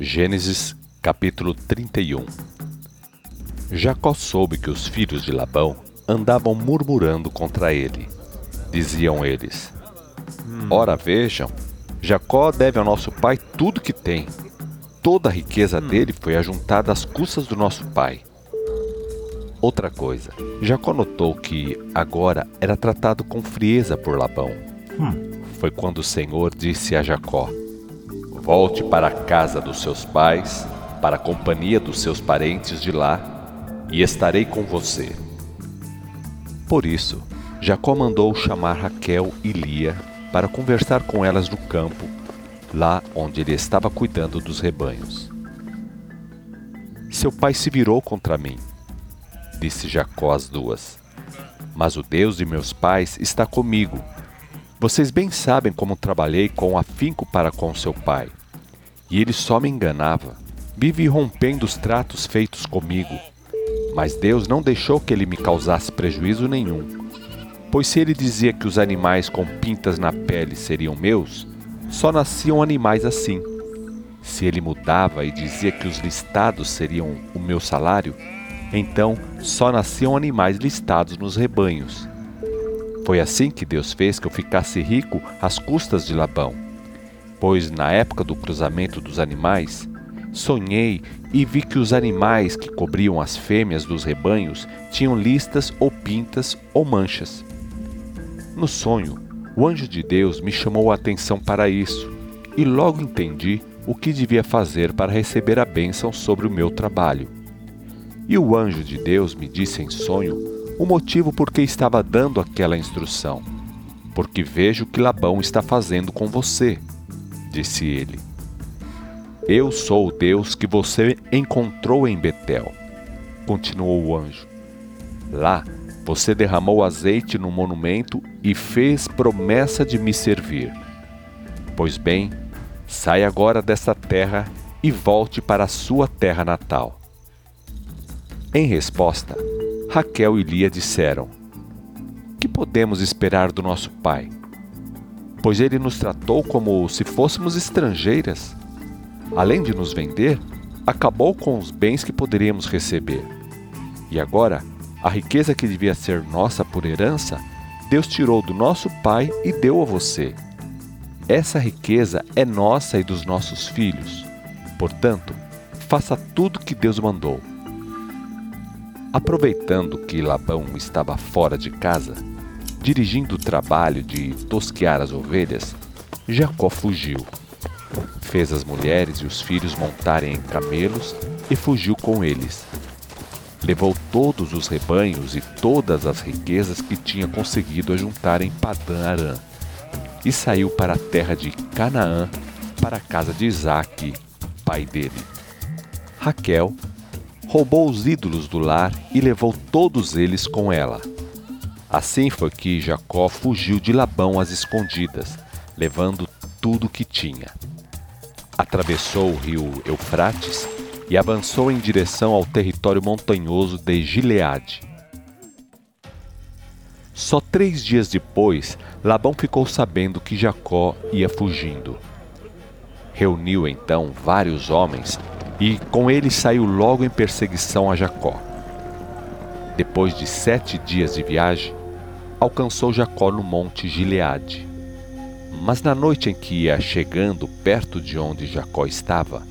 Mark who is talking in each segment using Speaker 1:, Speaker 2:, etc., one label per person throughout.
Speaker 1: Gênesis capítulo 31 Jacó soube que os filhos de Labão andavam murmurando contra ele. Diziam eles: Ora vejam, Jacó deve ao nosso pai tudo que tem. Toda a riqueza dele foi ajuntada às custas do nosso pai. Outra coisa, Jacó notou que agora era tratado com frieza por Labão. Foi quando o Senhor disse a Jacó: Volte para a casa dos seus pais, para a companhia dos seus parentes de lá, e estarei com você. Por isso, Jacó mandou chamar Raquel e Lia para conversar com elas no campo, lá onde ele estava cuidando dos rebanhos. Seu pai se virou contra mim, disse Jacó às duas. Mas o Deus de meus pais está comigo. Vocês bem sabem como trabalhei com afinco para com seu pai. E ele só me enganava, vive rompendo os tratos feitos comigo. Mas Deus não deixou que ele me causasse prejuízo nenhum. Pois se ele dizia que os animais com pintas na pele seriam meus, só nasciam animais assim. Se ele mudava e dizia que os listados seriam o meu salário, então só nasciam animais listados nos rebanhos. Foi assim que Deus fez que eu ficasse rico às custas de Labão. Pois na época do cruzamento dos animais, sonhei e vi que os animais que cobriam as fêmeas dos rebanhos tinham listas ou pintas ou manchas. No sonho, o anjo de Deus me chamou a atenção para isso e logo entendi o que devia fazer para receber a bênção sobre o meu trabalho. E o anjo de Deus me disse em sonho o motivo por que estava dando aquela instrução. Porque vejo que Labão está fazendo com você, disse ele. Eu sou o Deus que você encontrou em Betel, continuou o anjo. Lá você derramou azeite no monumento e fez promessa de me servir. Pois bem, sai agora desta terra e volte para a sua terra natal. Em resposta, Raquel e Lia disseram: Que podemos esperar do nosso pai? Pois ele nos tratou como se fôssemos estrangeiras. Além de nos vender, acabou com os bens que poderíamos receber. E agora, a riqueza que devia ser nossa por herança, Deus tirou do nosso pai e deu a você. Essa riqueza é nossa e dos nossos filhos. Portanto, faça tudo que Deus mandou. Aproveitando que Labão estava fora de casa, dirigindo o trabalho de tosquear as ovelhas, Jacó fugiu. Fez as mulheres e os filhos montarem em camelos e fugiu com eles. Levou todos os rebanhos e todas as riquezas que tinha conseguido ajuntar em Padã Arã e saiu para a terra de Canaã, para a casa de Isaque, pai dele. Raquel roubou os ídolos do lar e levou todos eles com ela. Assim foi que Jacó fugiu de Labão às escondidas, levando tudo o que tinha. Atravessou o rio Eufrates e avançou em direção ao território montanhoso de Gileade. Só três dias depois, Labão ficou sabendo que Jacó ia fugindo. Reuniu então vários homens e com ele saiu logo em perseguição a Jacó. Depois de sete dias de viagem, alcançou Jacó no monte Gileade. Mas na noite em que ia chegando perto de onde Jacó estava,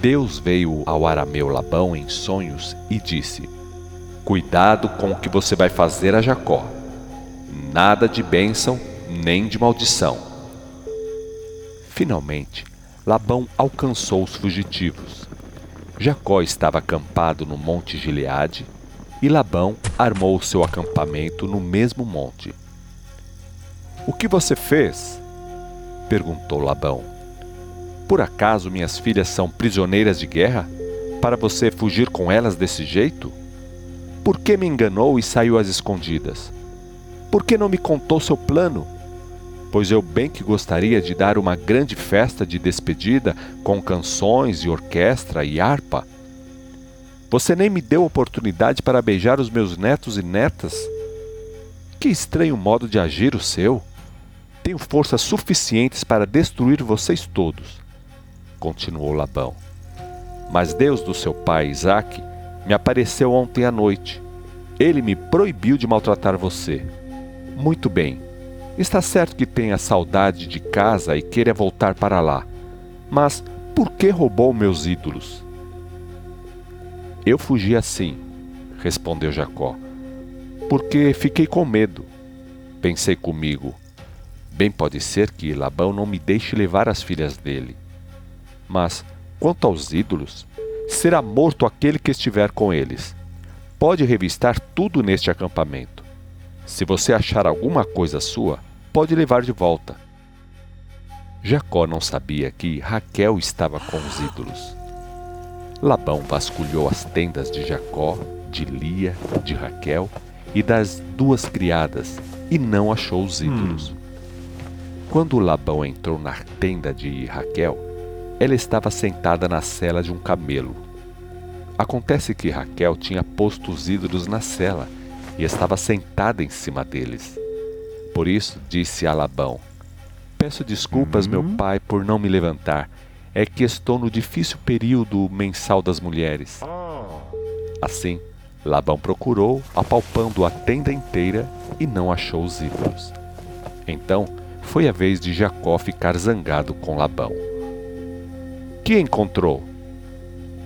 Speaker 1: Deus veio ao arameu Labão em sonhos e disse: Cuidado com o que você vai fazer a Jacó. Nada de bênção nem de maldição. Finalmente, Labão alcançou os fugitivos. Jacó estava acampado no monte Gileade e Labão armou seu acampamento no mesmo monte. O que você fez? perguntou Labão. Por acaso minhas filhas são prisioneiras de guerra? Para você fugir com elas desse jeito? Por que me enganou e saiu às escondidas? Por que não me contou seu plano? Pois eu bem que gostaria de dar uma grande festa de despedida com canções e orquestra e harpa. Você nem me deu oportunidade para beijar os meus netos e netas? Que estranho modo de agir o seu! Tenho forças suficientes para destruir vocês todos, continuou Labão. Mas Deus do seu pai Isaque me apareceu ontem à noite. Ele me proibiu de maltratar você. Muito bem. Está certo que tenha saudade de casa e queira voltar para lá. Mas por que roubou meus ídolos? Eu fugi assim, respondeu Jacó, porque fiquei com medo. Pensei comigo, bem pode ser que Labão não me deixe levar as filhas dele. Mas, quanto aos ídolos, será morto aquele que estiver com eles. Pode revistar tudo neste acampamento. Se você achar alguma coisa sua, pode levar de volta. Jacó não sabia que Raquel estava com os ídolos. Labão vasculhou as tendas de Jacó, de Lia, de Raquel e das duas criadas e não achou os ídolos. Hum. Quando Labão entrou na tenda de Raquel, ela estava sentada na cela de um camelo. Acontece que Raquel tinha posto os ídolos na cela e estava sentada em cima deles. Por isso disse a Labão: Peço desculpas, uhum. meu pai, por não me levantar. É que estou no difícil período mensal das mulheres. Ah. Assim, Labão procurou, apalpando a tenda inteira, e não achou os ídolos. Então, foi a vez de Jacó ficar zangado com Labão. Que encontrou?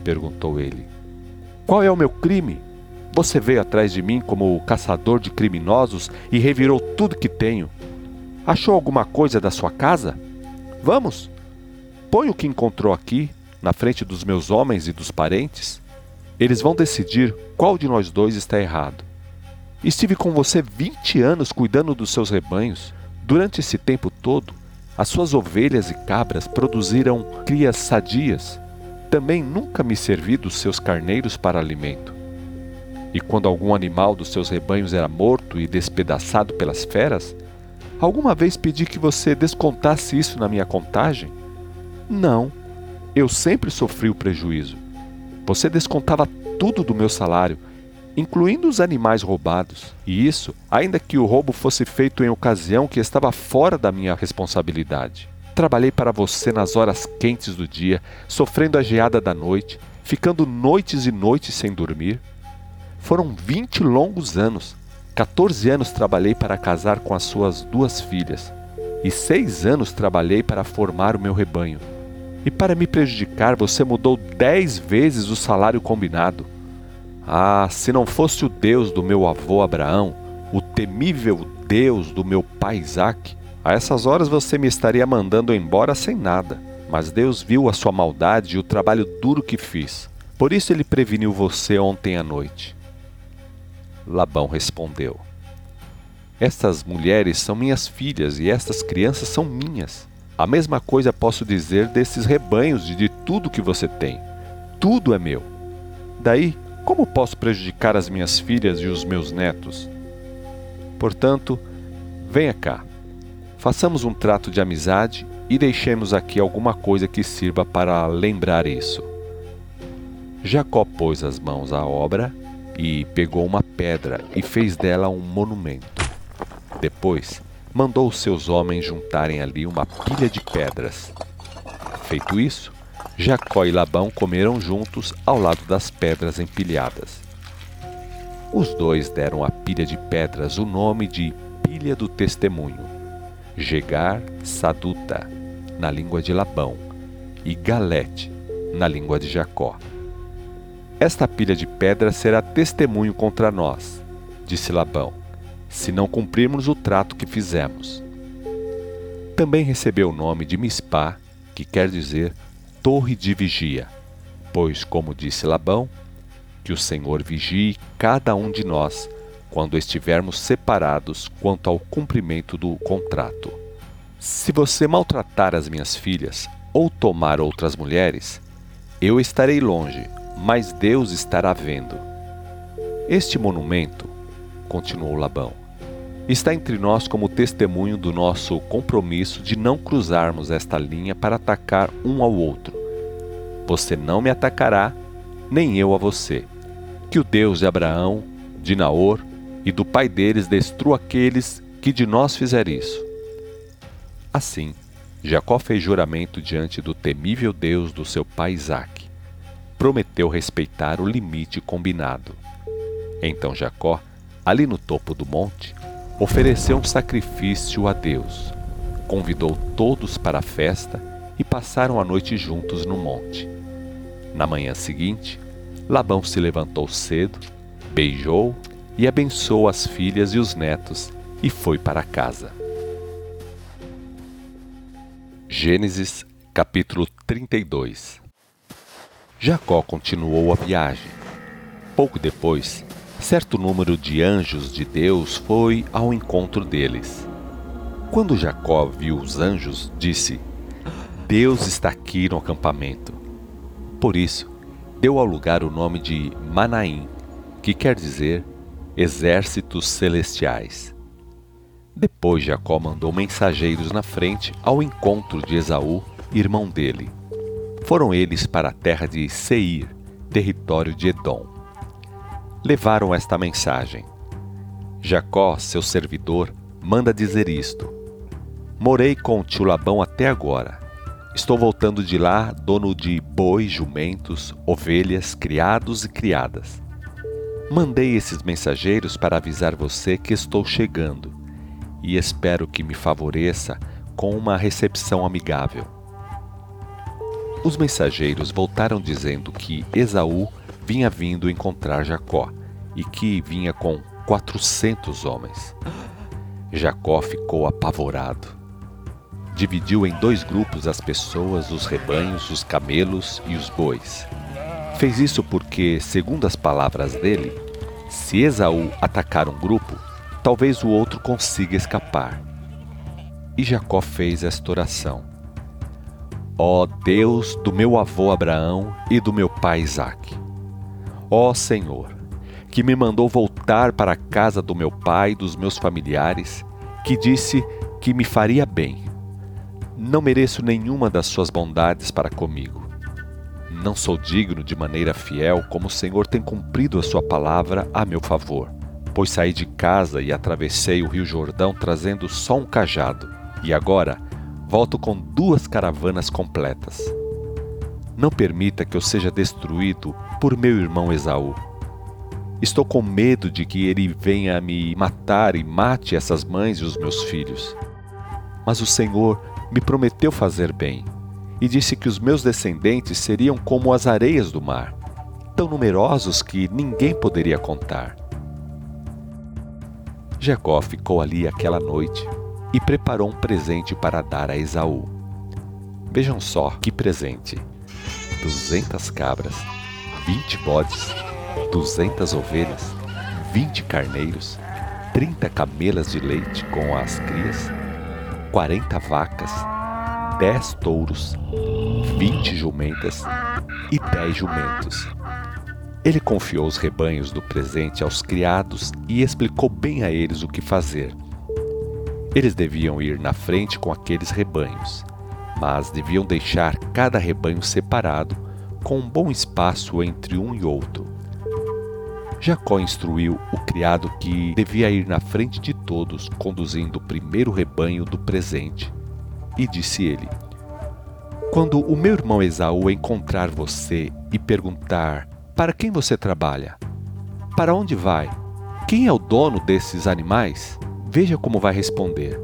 Speaker 1: perguntou ele. Qual é o meu crime? Você veio atrás de mim como caçador de criminosos e revirou tudo que tenho. Achou alguma coisa da sua casa? Vamos! Põe o que encontrou aqui, na frente dos meus homens e dos parentes. Eles vão decidir qual de nós dois está errado. Estive com você 20 anos cuidando dos seus rebanhos. Durante esse tempo todo, as suas ovelhas e cabras produziram crias sadias. Também nunca me servi dos seus carneiros para alimento. E quando algum animal dos seus rebanhos era morto e despedaçado pelas feras, alguma vez pedi que você descontasse isso na minha contagem? Não. Eu sempre sofri o prejuízo. Você descontava tudo do meu salário, incluindo os animais roubados. E isso, ainda que o roubo fosse feito em ocasião que estava fora da minha responsabilidade. Trabalhei para você nas horas quentes do dia, sofrendo a geada da noite, ficando noites e noites sem dormir. Foram 20 longos anos. 14 anos trabalhei para casar com as suas duas filhas, e seis anos trabalhei para formar o meu rebanho. E para me prejudicar, você mudou dez vezes o salário combinado. Ah, se não fosse o Deus do meu avô Abraão, o temível Deus do meu pai Isaac, a essas horas você me estaria mandando embora sem nada. Mas Deus viu a sua maldade e o trabalho duro que fiz. Por isso ele preveniu você ontem à noite. Labão respondeu: Estas mulheres são minhas filhas e estas crianças são minhas. A mesma coisa posso dizer desses rebanhos e de tudo que você tem. Tudo é meu. Daí, como posso prejudicar as minhas filhas e os meus netos? Portanto, venha cá. Façamos um trato de amizade e deixemos aqui alguma coisa que sirva para lembrar isso. Jacó pôs as mãos à obra e pegou uma pedra e fez dela um monumento. Depois, mandou os seus homens juntarem ali uma pilha de pedras. Feito isso, Jacó e Labão comeram juntos ao lado das pedras empilhadas. Os dois deram à pilha de pedras o nome de Pilha do Testemunho, Gegar Saduta, na língua de Labão, e Galete, na língua de Jacó. Esta pilha de pedra será testemunho contra nós, disse Labão, se não cumprirmos o trato que fizemos. Também recebeu o nome de Mispá, que quer dizer torre de vigia, pois, como disse Labão, que o Senhor vigie cada um de nós quando estivermos separados quanto ao cumprimento do contrato. Se você maltratar as minhas filhas ou tomar outras mulheres, eu estarei longe mas Deus estará vendo. Este monumento, continuou Labão, está entre nós como testemunho do nosso compromisso de não cruzarmos esta linha para atacar um ao outro. Você não me atacará, nem eu a você. Que o Deus de Abraão, de Naor e do pai deles destrua aqueles que de nós fizer isso. Assim, Jacó fez juramento diante do temível Deus do seu pai Isaque prometeu respeitar o limite combinado. Então Jacó, ali no topo do monte, ofereceu um sacrifício a Deus, convidou todos para a festa e passaram a noite juntos no monte. Na manhã seguinte, Labão se levantou cedo, beijou e abençoou as filhas e os netos e foi para casa. Gênesis capítulo 32 Jacó continuou a viagem. Pouco depois, certo número de anjos de Deus foi ao encontro deles. Quando Jacó viu os anjos, disse: Deus está aqui no acampamento. Por isso, deu ao lugar o nome de Manaim, que quer dizer exércitos celestiais. Depois Jacó mandou mensageiros na frente ao encontro de Esaú, irmão dele. Foram eles para a terra de Seir, território de Edom. Levaram esta mensagem: Jacó, seu servidor, manda dizer isto: Morei com o tio Labão até agora. Estou voltando de lá, dono de bois, jumentos, ovelhas, criados e criadas. Mandei esses mensageiros para avisar você que estou chegando e espero que me favoreça com uma recepção amigável. Os mensageiros voltaram dizendo que Esaú vinha vindo encontrar Jacó e que vinha com quatrocentos homens. Jacó ficou apavorado. Dividiu em dois grupos as pessoas, os rebanhos, os camelos e os bois. Fez isso porque, segundo as palavras dele, se Esaú atacar um grupo, talvez o outro consiga escapar. E Jacó fez esta oração: Ó Deus do meu avô Abraão e do meu pai Isaque, ó Senhor, que me mandou voltar para a casa do meu pai e dos meus familiares, que disse que me faria bem. Não mereço nenhuma das suas bondades para comigo. Não sou digno de maneira fiel como o Senhor tem cumprido a sua palavra a meu favor pois saí de casa e atravessei o Rio Jordão trazendo só um cajado, e agora volto com duas caravanas completas. Não permita que eu seja destruído por meu irmão Esaú. Estou com medo de que ele venha me matar e mate essas mães e os meus filhos. Mas o Senhor me prometeu fazer bem e disse que os meus descendentes seriam como as areias do mar, tão numerosos que ninguém poderia contar. Jacó ficou ali aquela noite e preparou um presente para dar a Esaú. Vejam só que presente: duzentas cabras, vinte bodes, duzentas ovelhas, vinte carneiros, trinta camelas de leite com as crias, quarenta vacas, dez touros, vinte jumentas e dez jumentos ele confiou os rebanhos do presente aos criados e explicou bem a eles o que fazer. Eles deviam ir na frente com aqueles rebanhos, mas deviam deixar cada rebanho separado, com um bom espaço entre um e outro. Jacó instruiu o criado que devia ir na frente de todos, conduzindo o primeiro rebanho do presente. E disse ele: Quando o meu irmão Esaú encontrar você e perguntar para quem você trabalha? Para onde vai? Quem é o dono desses animais? Veja como vai responder.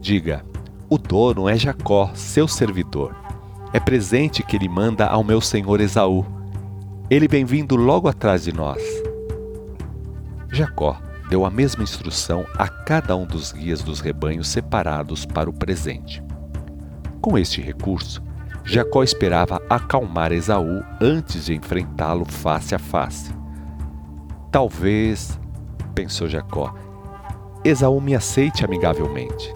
Speaker 1: Diga: O dono é Jacó, seu servidor. É presente que ele manda ao meu senhor Esaú. Ele vem vindo logo atrás de nós. Jacó deu a mesma instrução a cada um dos guias dos rebanhos separados para o presente. Com este recurso, Jacó esperava acalmar Esaú antes de enfrentá-lo face a face. Talvez, pensou Jacó, Esaú me aceite amigavelmente.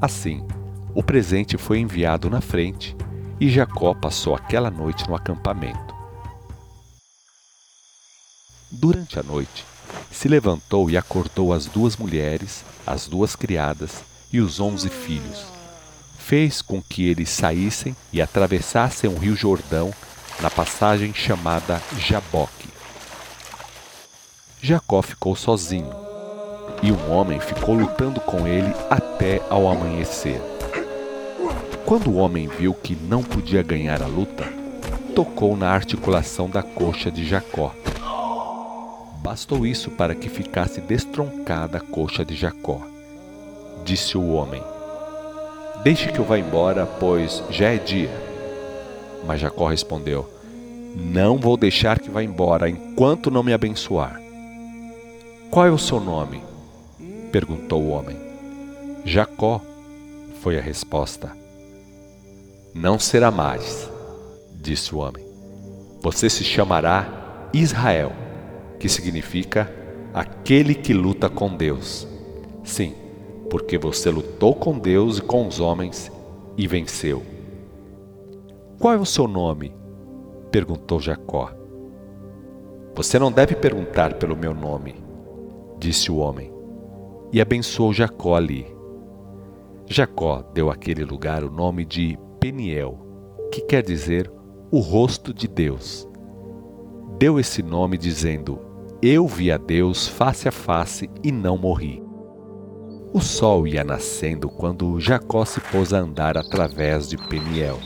Speaker 1: Assim, o presente foi enviado na frente e Jacó passou aquela noite no acampamento. Durante a noite, se levantou e acordou as duas mulheres, as duas criadas e os onze filhos fez com que eles saíssem e atravessassem o rio Jordão na passagem chamada Jaboque. Jacó ficou sozinho e um homem ficou lutando com ele até ao amanhecer. Quando o homem viu que não podia ganhar a luta, tocou na articulação da coxa de Jacó. Bastou isso para que ficasse destroncada a coxa de Jacó. Disse o homem: Deixe que eu vá embora, pois já é dia. Mas Jacó respondeu: Não vou deixar que vá embora enquanto não me abençoar. Qual é o seu nome? Perguntou o homem. Jacó, foi a resposta. Não será mais, disse o homem. Você se chamará Israel, que significa aquele que luta com Deus. Sim, porque você lutou com Deus e com os homens e venceu. Qual é o seu nome? perguntou Jacó. Você não deve perguntar pelo meu nome, disse o homem, e abençoou Jacó ali. Jacó deu àquele lugar o nome de Peniel, que quer dizer o rosto de Deus. Deu esse nome dizendo: Eu vi a Deus face a face e não morri. O sol ia nascendo quando Jacó se pôs a andar através de Peniel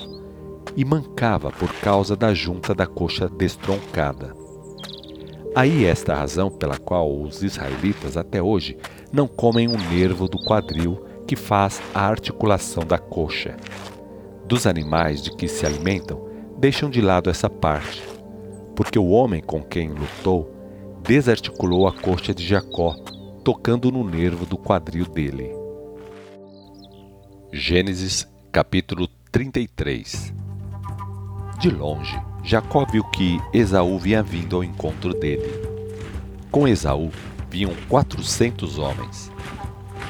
Speaker 1: e mancava por causa da junta da coxa destroncada. Aí esta a razão pela qual os israelitas até hoje não comem um nervo do quadril que faz a articulação da coxa. Dos animais de que se alimentam, deixam de lado essa parte, porque o homem com quem lutou desarticulou a coxa de Jacó, tocando no nervo do quadril dele. Gênesis capítulo 33 de longe, Jacó viu que Esaú vinha vindo ao encontro dele. Com Esaú vinham quatrocentos homens.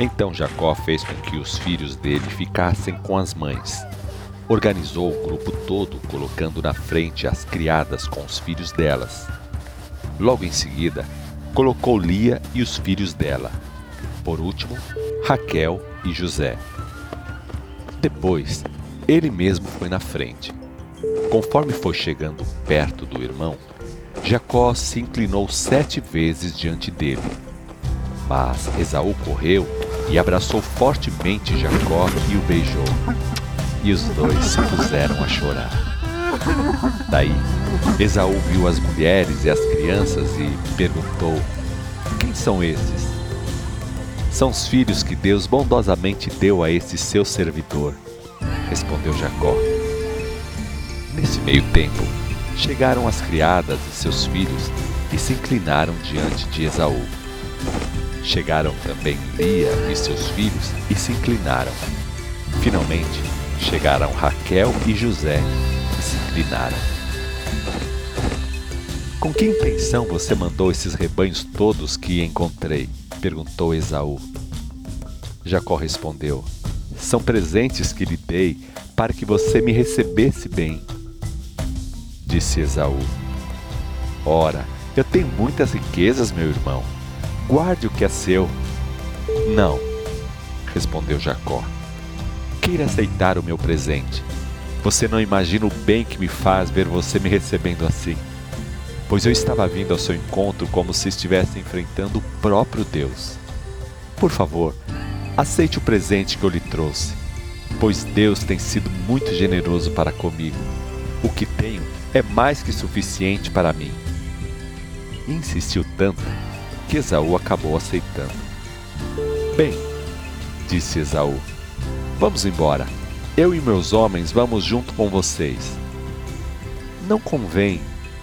Speaker 1: Então Jacó fez com que os filhos dele ficassem com as mães. Organizou o grupo todo, colocando na frente as criadas com os filhos delas. Logo em seguida, colocou Lia e os filhos dela. Por último, Raquel e José. Depois, ele mesmo foi na frente Conforme foi chegando perto do irmão, Jacó se inclinou sete vezes diante dele. Mas Esaú correu e abraçou fortemente Jacó e o beijou. E os dois se puseram a chorar. Daí, Esaú viu as mulheres e as crianças e perguntou: Quem são esses? São os filhos que Deus bondosamente deu a esse seu servidor, respondeu Jacó. Meio tempo, chegaram as criadas e seus filhos e se inclinaram diante de Esaú. Chegaram também Lia e seus filhos e se inclinaram. Finalmente, chegaram Raquel e José e se inclinaram. Com que intenção você mandou esses rebanhos todos que encontrei? perguntou Esaú. Jacó respondeu: São presentes que lhe dei para que você me recebesse bem disse Esaú. Ora, eu tenho muitas riquezas, meu irmão. Guarde o que é seu. Não, respondeu Jacó. Queira aceitar o meu presente. Você não imagina o bem que me faz ver você me recebendo assim. Pois eu estava vindo ao seu encontro como se estivesse enfrentando o próprio Deus. Por favor, aceite o presente que eu lhe trouxe, pois Deus tem sido muito generoso para comigo. O que tenho é mais que suficiente para mim. insistiu tanto que Esaú acabou aceitando. Bem, disse Esaú, vamos embora. Eu e meus homens vamos junto com vocês. Não convém,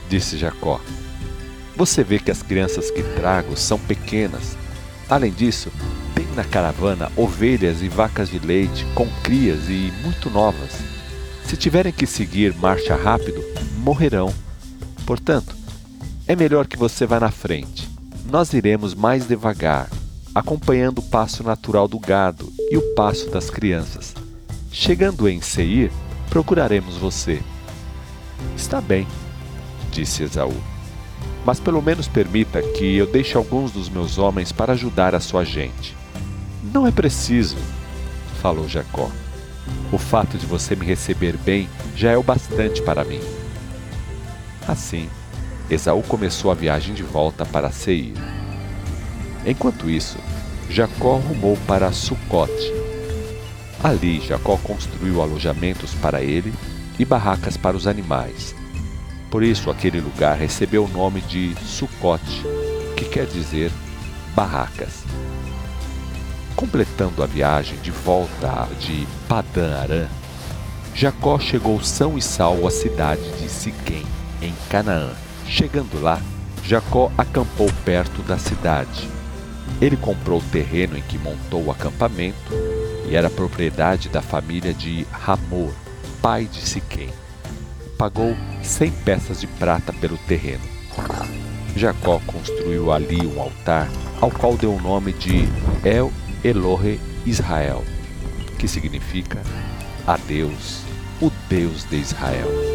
Speaker 1: disse Jacó. Você vê que as crianças que trago são pequenas. Além disso, tenho na caravana ovelhas e vacas de leite com crias e muito novas. Se tiverem que seguir marcha rápido, morrerão. Portanto, é melhor que você vá na frente. Nós iremos mais devagar, acompanhando o passo natural do gado e o passo das crianças. Chegando em Seir, procuraremos você. Está bem, disse Esaú. Mas pelo menos permita que eu deixe alguns dos meus homens para ajudar a sua gente. Não é preciso, falou Jacó. O fato de você me receber bem já é o bastante para mim. Assim, Esaú começou a viagem de volta para Seir. Enquanto isso, Jacó rumou para Sucote. Ali, Jacó construiu alojamentos para ele e barracas para os animais. Por isso aquele lugar recebeu o nome de Sucote, que quer dizer barracas. Completando a viagem de volta de Padã Arã, Jacó chegou são e salvo à cidade de Siquém, em Canaã. Chegando lá, Jacó acampou perto da cidade. Ele comprou o terreno em que montou o acampamento e era propriedade da família de Ramor, pai de Siquém. Pagou cem peças de prata pelo terreno. Jacó construiu ali um altar, ao qual deu o nome de El Elohe Israel, que significa a Deus, o Deus de Israel.